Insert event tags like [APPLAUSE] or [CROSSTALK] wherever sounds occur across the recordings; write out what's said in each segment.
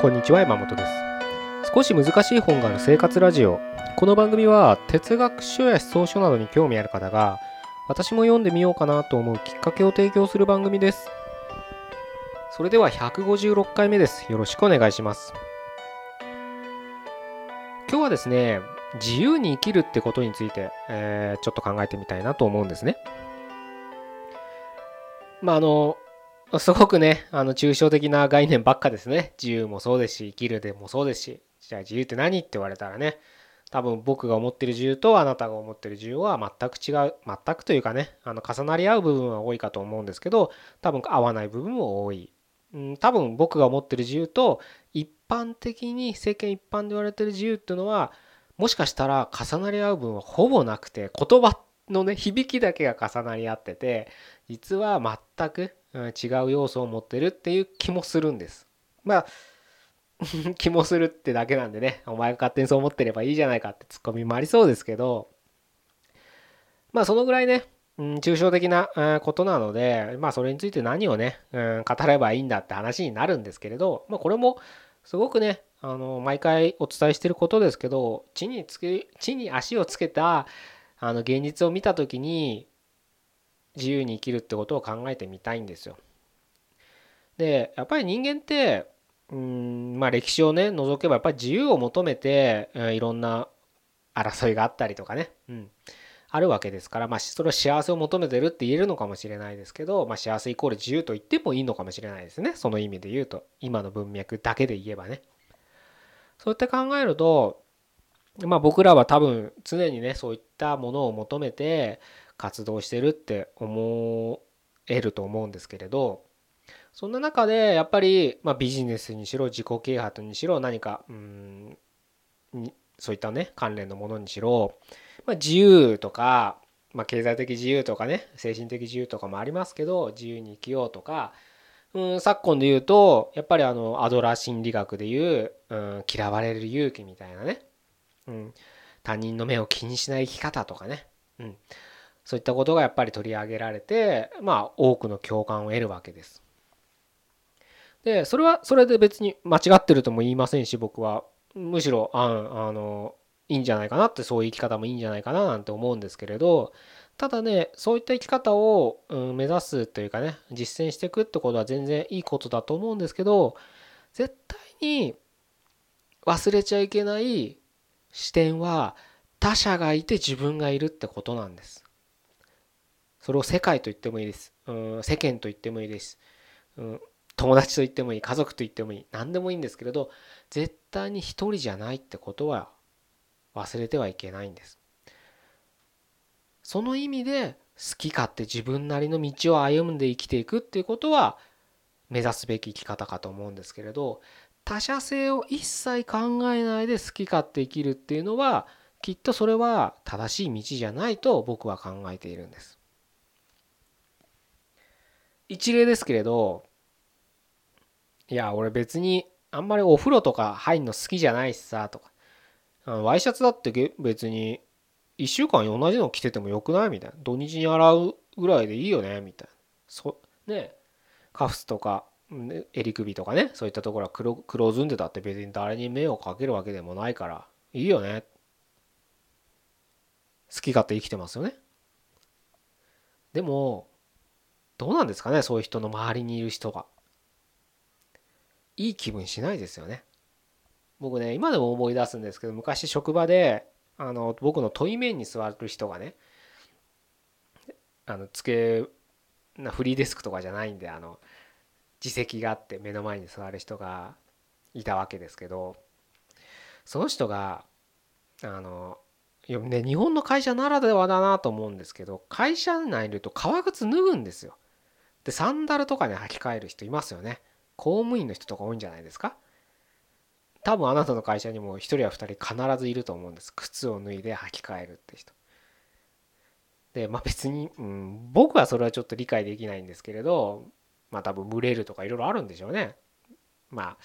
こんにちは山本です。少し難しい本がある生活ラジオ。この番組は哲学書や思想書などに興味ある方が私も読んでみようかなと思うきっかけを提供する番組です。それでは156回目です。よろしくお願いします。今日はですね自由に生きるってことについて、えー、ちょっと考えてみたいなと思うんですね。まああのすごくね、あの、抽象的な概念ばっかですね。自由もそうですし、生きるでもそうですし、じゃあ自由って何って言われたらね、多分僕が思ってる自由とあなたが思ってる自由は全く違う、全くというかね、あの、重なり合う部分は多いかと思うんですけど、多分合わない部分も多い。うん、多分僕が思ってる自由と、一般的に世間一般で言われてる自由っていうのは、もしかしたら重なり合う部分はほぼなくて、言葉のね、響きだけが重なり合ってて、実は全く違う要素を持ってるっていう気もするんです。まあ [LAUGHS] 気もするってだけなんでねお前が勝手にそう思ってればいいじゃないかってツッコミもありそうですけどまあそのぐらいね、うん、抽象的なことなのでまあそれについて何をね、うん、語ればいいんだって話になるんですけれどまあこれもすごくねあの毎回お伝えしてることですけど地につけ地に足をつけたあの現実を見た時に自由に生きるってことを考えてみたいんですよ。でやっぱり人間ってうんまあ歴史をね除けばやっぱり自由を求めて、うん、いろんな争いがあったりとかね、うん、あるわけですからまあそれは幸せを求めてるって言えるのかもしれないですけど、まあ、幸せイコール自由と言ってもいいのかもしれないですねその意味で言うと今の文脈だけで言えばね。そうやって考えるとまあ僕らは多分常にねそういったものを求めて活動してるって思えると思うんですけれどそんな中でやっぱり、ま、ビジネスにしろ自己啓発にしろ何かうんそういったね関連のものにしろ、ま、自由とか、ま、経済的自由とかね精神的自由とかもありますけど自由に生きようとかうん昨今で言うとやっぱりあのアドラー心理学でいう、うん、嫌われる勇気みたいなね、うん、他人の目を気にしない生き方とかね、うん、そういったことがやっぱり取り上げられてまあ多くの共感を得るわけです。でそれはそれで別に間違ってるとも言いませんし僕はむしろああのいいんじゃないかなってそういう生き方もいいんじゃないかななんて思うんですけれどただねそういった生き方を、うん、目指すというかね実践していくってことは全然いいことだと思うんですけど絶対に忘れちゃいけない視点は他者がいて自分がいるってことなんです。それを世界と言ってもいいです。うん、世間と言ってもいいです。うん、友達と言ってもいい。家族と言ってもいい。何でもいいんですけれど、絶対に一人じゃないってことは忘れてはいけないんです。その意味で好き勝手自分なりの道を歩んで生きていくっていうことは目指すべき生き方かと思うんですけれど他者性を一切考えないで好き勝手生きるっていうのはきっとそれは正しい道じゃないと僕は考えているんです。一例ですけれどいや俺別にあんまりお風呂とか入んの好きじゃないしさとか。ワイシャツだって別に1週間同じの着ててもよくない？みたいな。土日に洗うぐらいでいいよね？みたいな。そね。カフスとか襟首とかね。そういったところは黒黒ずんでたって別に誰に目をかけるわけでもないからいいよね。好き勝手生きてますよね。でもどうなんですかねそういう人の周りにいる人がいい気分しないですよね僕ね今でも思い出すんですけど昔職場であの僕の問い面に座る人がねあの机なフリーデスクとかじゃないんであの自席があって目の前に座る人がいたわけですけどその人があのいやね日本の会社ならではだなと思うんですけど会社内にいると革靴脱ぐんですよ。でサンダルとかに履き替える人いますよね。公務員の人とか多いんじゃないですか？多分あなたの会社にも1人や2人必ずいると思うんです。靴を脱いで履き替えるって人。でまあ別に、うん、僕はそれはちょっと理解できないんですけれどまあ多分蒸れるとかいろいろあるんでしょうね。まあ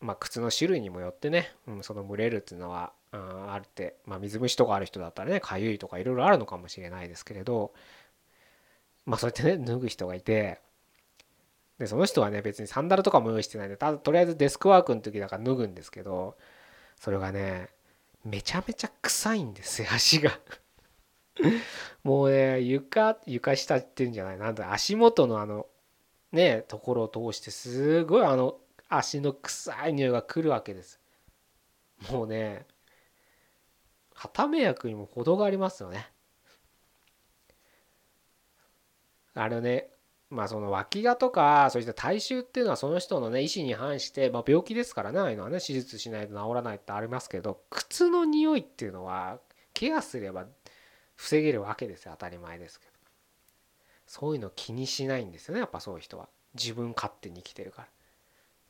まあ靴の種類にもよってね、うん、その蒸れるっていうのは、うん、あるって、まあ、水虫とかある人だったらねかゆいとかいろいろあるのかもしれないですけれどまあそうやってね脱ぐ人がいてでその人はね別にサンダルとかも用意してないんでただとりあえずデスクワークの時だから脱ぐんですけどそれがねめちゃめちゃ臭いんですよ [LAUGHS] 足が。もうね床床下っていうんじゃないな。んだ足元のあのねところを通してすごいあの足の臭い匂いが来るわけです。もうね旗迷惑にも程がありますよね。あれねまあその脇がとかそういった体臭っていうのはその人のね意思に反して、まあ、病気ですからねああいうのはね手術しないと治らないってありますけど靴の匂いっていうのはケアすれば防げるわけですよ当たり前ですけど。そういうの気にしないんですよねやっぱそういう人は。自分勝手に生きてるから。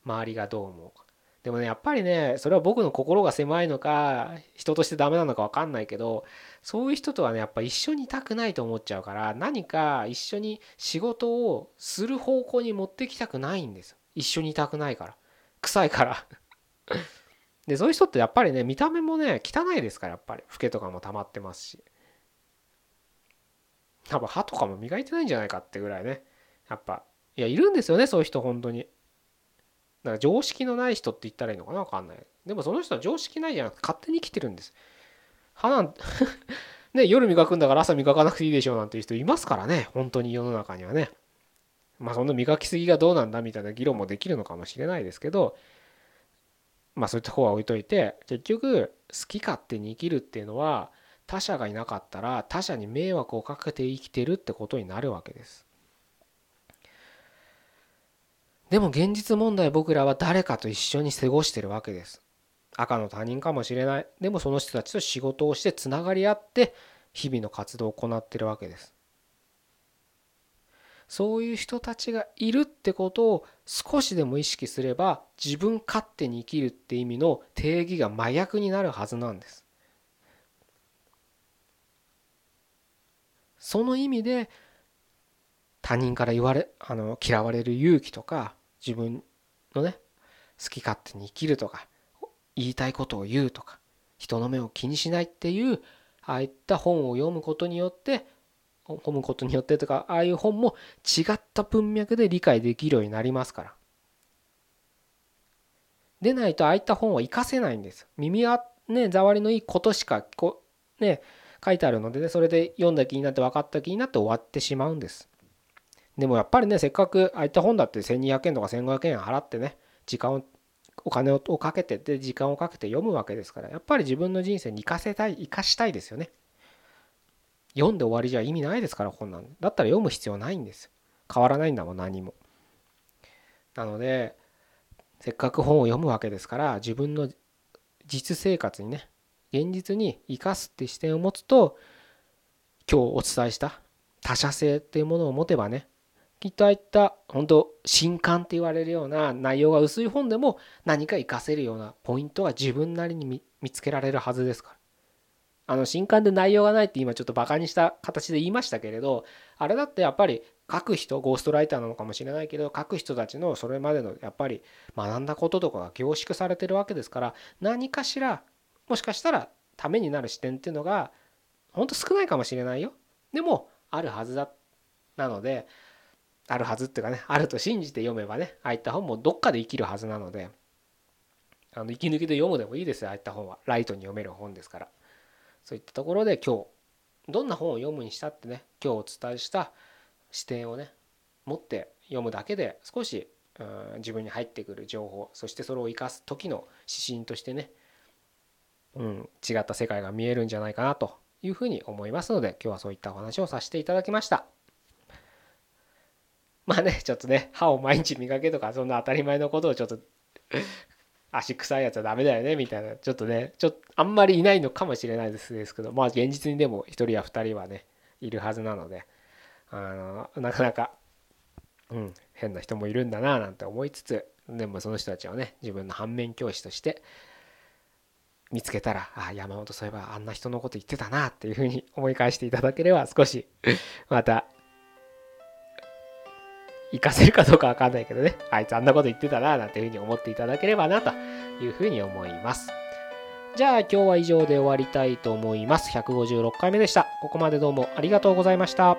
周りがどう思うか。でもねやっぱりねそれは僕の心が狭いのか人としてダメなのか分かんないけどそういう人とはねやっぱ一緒にいたくないと思っちゃうから何か一緒に仕事をする方向に持ってきたくないんですよ。一緒にいたくないから。臭いから。でそういう人ってやっぱりね見た目もね汚いですからやっぱり。老けとかも溜まってますし。多分歯とかも磨いてないんじゃないかってぐらいね。やっぱいやいるんですよねそういう人本当に。だか常識のない人って言ったらいいのかな？分かんない。でもその人は常識ないじゃなくて勝手に生きてるんです。歯なん [LAUGHS] ね夜磨くんだから朝磨かなくていいでしょうなんていう人いますからね。本当に世の中にはね。まあそんな磨きすぎがどうなんだみたいな議論もできるのかもしれないですけどまあそういった方は置いといて結局好き勝手に生きるっていうのは他者がいなかったら他者に迷惑をかけて生きてるってことになるわけです。でも現実問題僕らは誰かと一緒に過ごしてるわけです。赤の他人かもしれない。でもその人たちと仕事をしてつながり合って日々の活動を行ってるわけです。そういう人たちがいるってことを少しでも意識すれば自分勝手に生きるって意味の定義が真逆になるはずなんです。その意味で他人から言われあの嫌われる勇気とか自分のね好き勝手に生きるとか言いたいことを言うとか人の目を気にしないっていうああいった本を読むことによって読むことによってとかああいう本も違った文脈で理解できるようになりますからでないとああいった本は活かせないんです耳はねざわりのいいことしかこね書いてあるので、ね、それで読んだ気になって分かった気になって終わってしまうんです。でもやっぱりねせっかくああいった本だって1200円とか1500円払ってね時間をお金をかけてで時間をかけて読むわけですからやっぱり自分の人生に生かせたい生かしたいですよね。読んで終わりじゃ意味ないですから本なんだったら読む必要ないんです変わらないんだもん何も。なのでせっかく本を読むわけですから自分の実生活にね現実に生かすって視点を持つと今日お伝えした他者性っていうものを持てばねきっとああいった本当新刊って言われるような内容が薄い本でも何か活かせるようなポイントが自分なりに見つけられるはずですから。あの新刊で内容がないって今ちょっとバカにした形で言いましたけれどあれだってやっぱり書く人ゴーストライターなのかもしれないけど書く人たちのそれまでのやっぱり学んだこととかが凝縮されてるわけですから何かしらもしかしたらためになる視点っていうのが本当少ないかもしれないよでもあるはずだなのであるはずっていうかねあると信じて読めばねああいった本もどっかで生きるはずなのであの息抜きで読むでもいいですよああいった本は。ライトに読める本ですから。そういったところで今日どんな本を読むにしたってね今日お伝えした視点をね持って読むだけで少し自分に入ってくる情報そしてそれを生かす時の指針としてねうん、違った世界が見えるんじゃないかなというふうに思いますので今日はそういったお話をさせていただきました。まあねちょっとね歯を毎日磨けとかそんな当たり前のことをちょっと足臭いやつはダメだよねみたいな。ちょっとねちょっとあんまりいないのかもしれないですけどまあ現実にでも1人や2人はねいるはずなのであのなかなかうん変な人もいるんだななんて思いつつでもその人たちはね自分の反面教師として見つけたら、あ、山本そういえばあんな人のこと言ってたなっていうふうに思い返していただければ少しまた、活かせるかどうかわかんないけどね、あいつあんなこと言ってたななんていうふうに思っていただければなというふうに思います。じゃあ今日は以上で終わりたいと思います。156回目でした。ここまでどうもありがとうございました。